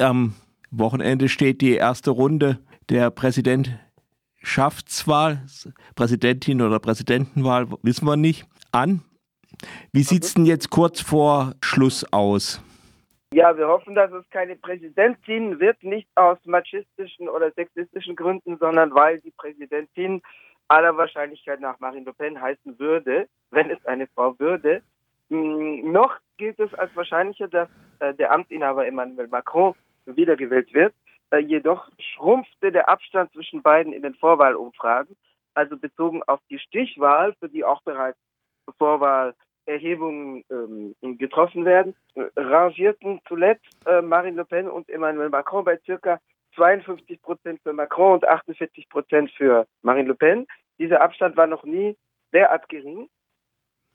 Am Wochenende steht die erste Runde der Präsidentschaftswahl, Präsidentin oder Präsidentenwahl, wissen wir nicht, an. Wie sieht es denn jetzt kurz vor Schluss aus? Ja, wir hoffen, dass es keine Präsidentin wird, nicht aus machistischen oder sexistischen Gründen, sondern weil die Präsidentin aller Wahrscheinlichkeit nach Marine Le Pen heißen würde, wenn es eine Frau würde. Hm, noch gilt es als wahrscheinlicher, dass äh, der Amtsinhaber Emmanuel Macron wiedergewählt wird. Äh, jedoch schrumpfte der Abstand zwischen beiden in den Vorwahlumfragen, also bezogen auf die Stichwahl, für die auch bereits Vorwahlerhebungen ähm, getroffen werden, äh, rangierten zuletzt äh, Marine Le Pen und Emmanuel Macron bei circa 52 Prozent für Macron und 48 Prozent für Marine Le Pen. Dieser Abstand war noch nie derart gering.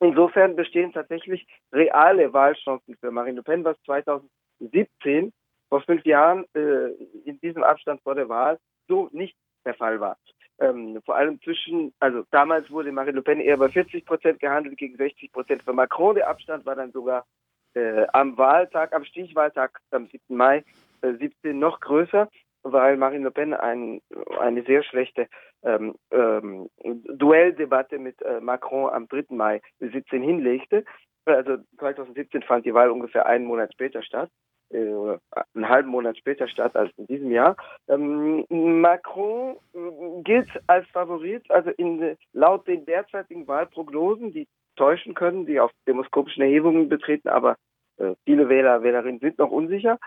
Insofern bestehen tatsächlich reale Wahlchancen für Marine Le Pen, was 2017, vor fünf Jahren, äh, in diesem Abstand vor der Wahl so nicht der Fall war. Ähm, vor allem zwischen, also damals wurde Marine Le Pen eher bei 40 Prozent gehandelt gegen 60 Prozent für Macron. Der Abstand war dann sogar äh, am Wahltag, am Stichwahltag am 7. Mai äh, 17 noch größer weil Marine Le Pen ein, eine sehr schlechte ähm, ähm, Duelldebatte mit äh, Macron am 3. Mai 17 hinlegte. Also 2017 fand die Wahl ungefähr einen Monat später statt, oder einen halben Monat später statt als in diesem Jahr. Ähm, Macron äh, gilt als Favorit, also in, laut den derzeitigen Wahlprognosen, die täuschen können, die auf demoskopischen Erhebungen betreten, aber äh, viele Wähler, Wählerinnen sind noch unsicher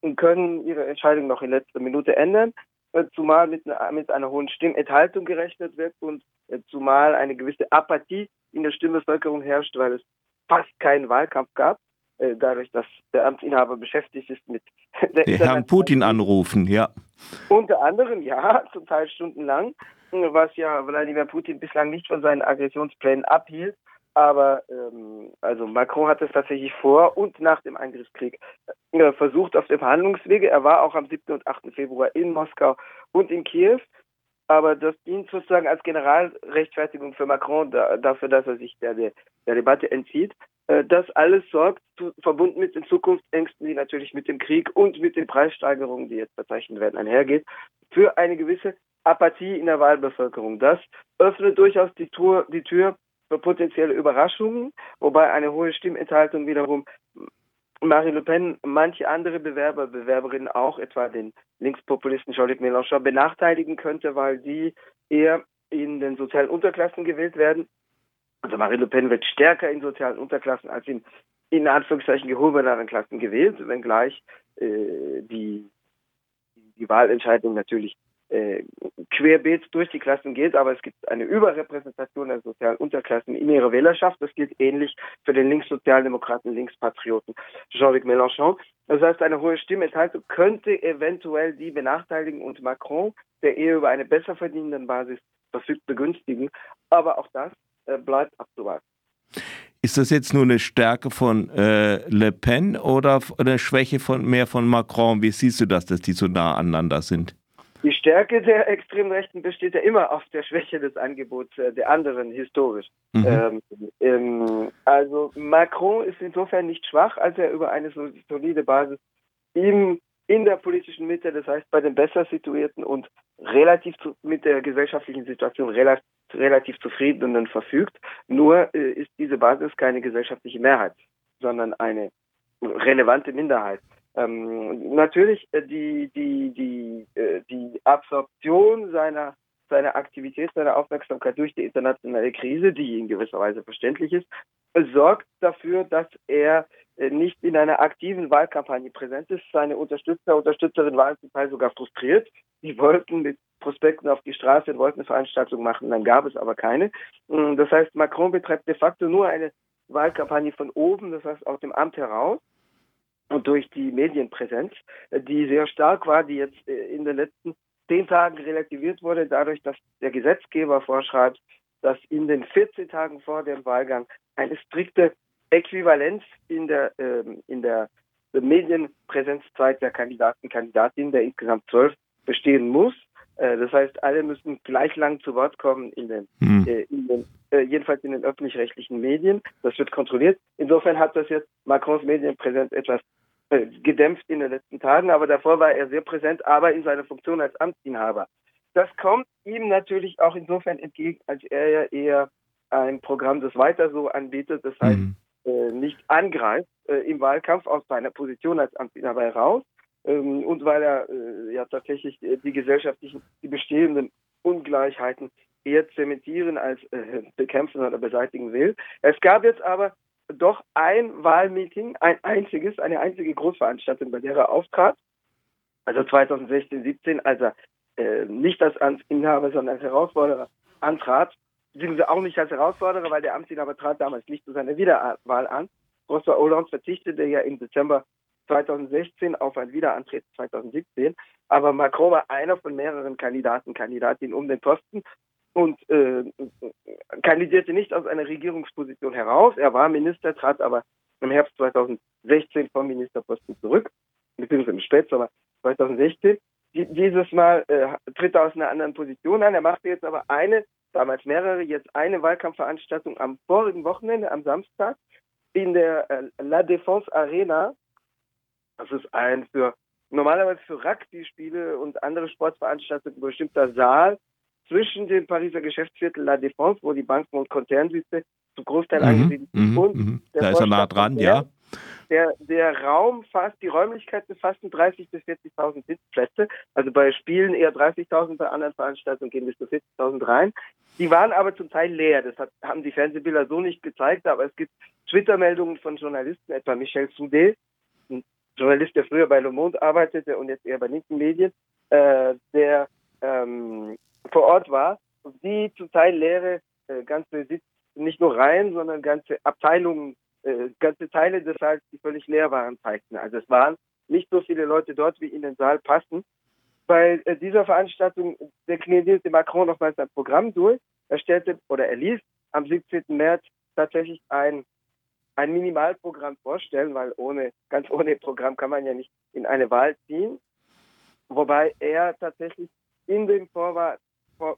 und können ihre Entscheidung noch in letzter Minute ändern, äh, zumal mit einer, mit einer hohen Stimmenthaltung gerechnet wird und äh, zumal eine gewisse Apathie in der Stimmbevölkerung herrscht, weil es fast keinen Wahlkampf gab, äh, dadurch, dass der Amtsinhaber beschäftigt ist mit der Herrn Putin anrufen, ja. Unter anderem, ja, zum Teil stundenlang, was ja Wladimir Putin bislang nicht von seinen Aggressionsplänen abhielt. Aber ähm, also Macron hat es tatsächlich vor und nach dem Angriffskrieg äh, versucht auf dem Verhandlungswege. Er war auch am 7. und 8. Februar in Moskau und in Kiew. Aber das dient sozusagen als Generalrechtfertigung für Macron da, dafür, dass er sich der, der, Debatte entzieht. Äh, das alles sorgt, verbunden mit den Zukunftsängsten, die natürlich mit dem Krieg und mit den Preissteigerungen, die jetzt verzeichnet werden, einhergeht, für eine gewisse Apathie in der Wahlbevölkerung. Das öffnet durchaus die, Tour, die Tür für potenzielle Überraschungen, wobei eine hohe Stimmenthaltung wiederum Marine Le Pen manche andere Bewerber, Bewerberinnen auch, etwa den Linkspopulisten Jean-Luc Mélenchon, benachteiligen könnte, weil die eher in den sozialen Unterklassen gewählt werden. Also Marine Le Pen wird stärker in sozialen Unterklassen als in in Anführungszeichen gehobeneren Klassen gewählt, wenngleich äh, die, die Wahlentscheidung natürlich äh, querbeet durch die Klassen geht, aber es gibt eine Überrepräsentation der sozialen Unterklassen in ihrer Wählerschaft. Das gilt ähnlich für den Linkssozialdemokraten, Linkspatrioten Jean-Luc Mélenchon. Das heißt, eine hohe Stimmenthaltung könnte eventuell die benachteiligen und Macron, der eher über eine besser verdienenden Basis verfügt, begünstigen. Aber auch das äh, bleibt abzuwarten. Ist das jetzt nur eine Stärke von äh, Le Pen oder eine Schwäche von mehr von Macron? Wie siehst du das, dass die so nah aneinander sind? Die Stärke der extremen Rechten besteht ja immer auf der Schwäche des Angebots äh, der anderen, historisch. Mhm. Ähm, ähm, also Macron ist insofern nicht schwach, als er über eine solide Basis im, in der politischen Mitte, das heißt bei den besser situierten und relativ zu, mit der gesellschaftlichen Situation relativ, relativ zufriedenen verfügt. Nur äh, ist diese Basis keine gesellschaftliche Mehrheit, sondern eine relevante Minderheit. Ähm, natürlich äh, die, die, die, äh, die Absorption seiner, seiner Aktivität, seiner Aufmerksamkeit durch die internationale Krise, die in gewisser Weise verständlich ist, sorgt dafür, dass er äh, nicht in einer aktiven Wahlkampagne präsent ist. Seine Unterstützer, Unterstützerinnen waren zum Teil sogar frustriert. Die wollten mit Prospekten auf die Straße wollten eine Veranstaltung machen, dann gab es aber keine. Mm, das heißt, Macron betreibt de facto nur eine Wahlkampagne von oben, das heißt aus dem Amt heraus und durch die Medienpräsenz, äh, die sehr stark war, die jetzt äh, in den letzten zehn Tagen relativiert wurde, dadurch, dass der Gesetzgeber vorschreibt, dass in den 14 Tagen vor dem Wahlgang eine strikte Äquivalenz in der, ähm, in der Medienpräsenzzeit der Kandidaten, Kandidatinnen, der insgesamt zwölf, bestehen muss. Äh, das heißt, alle müssen gleich lang zu Wort kommen in den, mhm. äh, in den äh, jedenfalls in den öffentlich-rechtlichen Medien. Das wird kontrolliert. Insofern hat das jetzt Macrons Medienpräsenz etwas gedämpft in den letzten Tagen, aber davor war er sehr präsent, aber in seiner Funktion als Amtsinhaber. Das kommt ihm natürlich auch insofern entgegen, als er ja eher ein Programm, das weiter so anbietet, das heißt mhm. äh, nicht angreift äh, im Wahlkampf aus seiner Position als Amtsinhaber heraus ähm, und weil er äh, ja tatsächlich die gesellschaftlichen, die bestehenden Ungleichheiten eher zementieren als äh, bekämpfen oder beseitigen will. Es gab jetzt aber doch ein Wahlmeeting, ein einziges, eine einzige Großveranstaltung, bei der er auftrat. Also 2016, 17, als er äh, nicht als Amtsinhaber, sondern als Herausforderer antrat. Beziehungsweise auch nicht als Herausforderer, weil der Amtsinhaber trat damals nicht zu seiner Wiederwahl an. François Hollande verzichtete ja im Dezember 2016 auf ein Wiederantritt 2017. Aber Macron war einer von mehreren Kandidaten, Kandidatinnen um den Posten und äh, kandidierte nicht aus einer Regierungsposition heraus. Er war Minister, trat aber im Herbst 2016 vom Ministerposten zurück, beziehungsweise im Spätsommer 2016. Dieses Mal äh, tritt er aus einer anderen Position an. Er machte jetzt aber eine, damals mehrere, jetzt eine Wahlkampfveranstaltung am vorigen Wochenende, am Samstag, in der äh, La Défense Arena. Das ist ein für normalerweise für Rugby-Spiele und andere Sportveranstaltungen bestimmter Saal zwischen dem Pariser Geschäftsviertel La Défense, wo die Banken und Konzernsitze zum Großteil mhm, angesiedelt sind. Mhm, und mhm. Da ist er nah dran, ja. Der, der Raum fasst, die Räumlichkeiten fassen 30.000 bis 40.000 Sitzplätze. Also bei Spielen eher 30.000, bei anderen Veranstaltungen gehen bis zu 40.000 rein. Die waren aber zum Teil leer. Das hat, haben die Fernsehbilder so nicht gezeigt, aber es gibt Twitter-Meldungen von Journalisten, etwa Michel Soudé, ein Journalist, der früher bei Le Monde arbeitete und jetzt eher bei linken Medien, äh, der ähm, vor Ort war die Teil leere äh, ganze Sitz, nicht nur Reihen, sondern ganze Abteilungen, äh, ganze Teile des Saals, die völlig leer waren, zeigten. Also es waren nicht so viele Leute dort, wie in den Saal passen. Bei äh, dieser Veranstaltung deklinierte Macron nochmals sein Programm durch. Er stellte oder er ließ am 17. März tatsächlich ein ein Minimalprogramm vorstellen, weil ohne, ganz ohne Programm kann man ja nicht in eine Wahl ziehen. Wobei er tatsächlich in dem Vorwahl,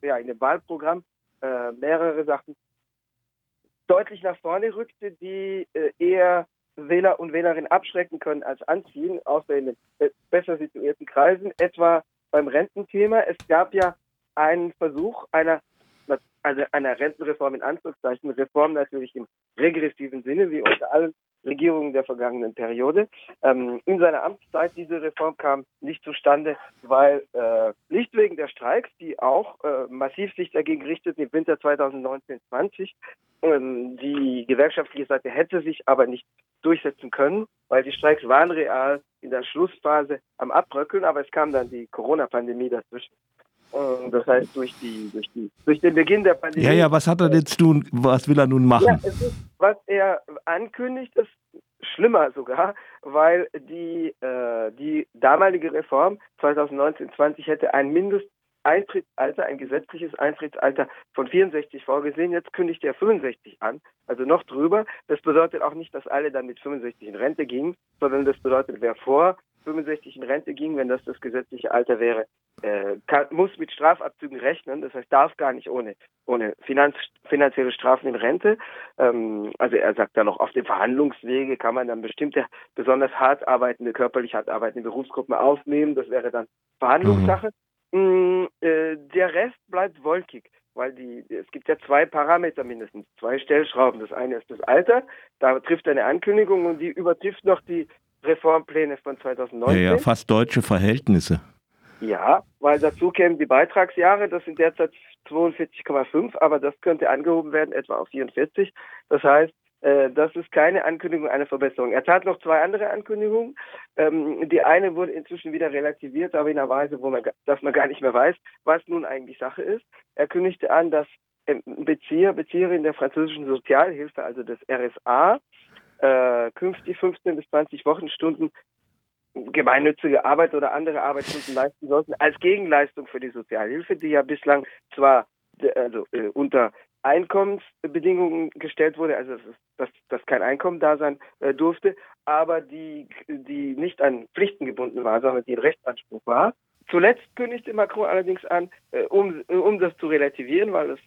ja, in dem Wahlprogramm äh, mehrere Sachen deutlich nach vorne rückte, die äh, eher Wähler und Wählerinnen abschrecken können als anziehen, außer in den äh, besser situierten Kreisen, etwa beim Rententhema. Es gab ja einen Versuch einer, also einer Rentenreform in Anführungszeichen, Reform natürlich im regressiven Sinne, wie unter allen Regierungen der vergangenen Periode. Ähm, in seiner Amtszeit diese Reform kam nicht zustande, weil äh, nicht wegen der Streiks, die auch äh, massiv sich dagegen richteten im Winter 2019-20. Ähm, die gewerkschaftliche Seite hätte sich aber nicht durchsetzen können, weil die Streiks waren real in der Schlussphase am Abbröckeln, aber es kam dann die Corona-Pandemie dazwischen. Das heißt, durch die, durch die, durch den Beginn der Pandemie. Ja, ja, was hat er jetzt tun? Was will er nun machen? Ja, ist, was er ankündigt, ist schlimmer sogar, weil die, äh, die damalige Reform 2019-20 hätte ein Mindesteintrittsalter, ein gesetzliches Eintrittsalter von 64 vorgesehen. Jetzt kündigt er 65 an, also noch drüber. Das bedeutet auch nicht, dass alle dann mit 65 in Rente gingen, sondern das bedeutet, wer vor 65 in Rente ging, wenn das das gesetzliche Alter wäre, äh, kann, muss mit Strafabzügen rechnen. Das heißt, darf gar nicht ohne, ohne Finanz, finanzielle Strafen in Rente. Ähm, also er sagt dann noch, auf dem Verhandlungswege kann man dann bestimmte besonders hart arbeitende, körperlich hart arbeitende Berufsgruppen aufnehmen. Das wäre dann Verhandlungssache. Mhm. äh, der Rest bleibt wolkig weil die, es gibt ja zwei Parameter mindestens, zwei Stellschrauben. Das eine ist das Alter, da trifft eine Ankündigung und die übertrifft noch die Reformpläne von 2019. Ja, ja, fast deutsche Verhältnisse. Ja, weil dazu kämen die Beitragsjahre, das sind derzeit 42,5, aber das könnte angehoben werden, etwa auf 44. Das heißt, äh, das ist keine Ankündigung einer Verbesserung. Er tat noch zwei andere Ankündigungen. Ähm, die eine wurde inzwischen wieder relativiert, aber in einer Weise, wo man, dass man gar nicht mehr weiß, was nun eigentlich Sache ist. Er kündigte an, dass Bezieher, Bezieherin der französischen Sozialhilfe, also des RSA, äh, künftig 15 bis 20 Wochenstunden gemeinnützige Arbeit oder andere Arbeitsstunden leisten sollten, als Gegenleistung für die Sozialhilfe, die ja bislang zwar also, äh, unter Einkommensbedingungen gestellt wurde, also dass, dass, kein Einkommen da sein äh, durfte, aber die, die nicht an Pflichten gebunden war, sondern die ein Rechtsanspruch war. Zuletzt kündigte Macron allerdings an, äh, um, um das zu relativieren, weil es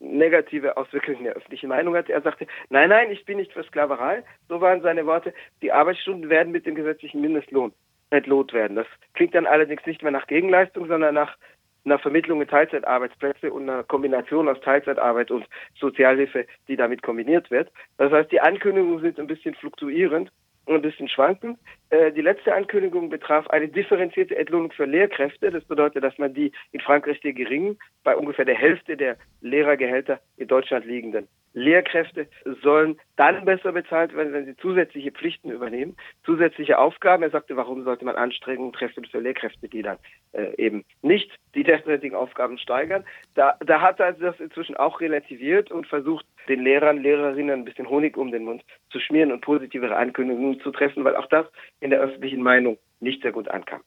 negative Auswirkungen der öffentlichen Meinung hatte. Er sagte, nein, nein, ich bin nicht für Sklaverei. So waren seine Worte. Die Arbeitsstunden werden mit dem gesetzlichen Mindestlohn entlohnt werden. Das klingt dann allerdings nicht mehr nach Gegenleistung, sondern nach einer Vermittlung in Teilzeitarbeitsplätze und einer Kombination aus Teilzeitarbeit und Sozialhilfe, die damit kombiniert wird. Das heißt, die Ankündigungen sind ein bisschen fluktuierend ein bisschen schwankend. Äh, die letzte Ankündigung betraf eine differenzierte Entlohnung für Lehrkräfte. Das bedeutet, dass man die in Frankreich die geringen, bei ungefähr der Hälfte der Lehrergehälter in Deutschland liegenden Lehrkräfte sollen dann besser bezahlt werden, wenn sie zusätzliche Pflichten übernehmen, zusätzliche Aufgaben. Er sagte, warum sollte man Anstrengungen treffen für Lehrkräfte, die dann äh, eben nicht die derzeitigen Aufgaben steigern. Da, da hat er das inzwischen auch relativiert und versucht, den Lehrern, Lehrerinnen ein bisschen Honig um den Mund zu schmieren und positivere Ankündigungen zu treffen, weil auch das in der öffentlichen Meinung nicht sehr gut ankam.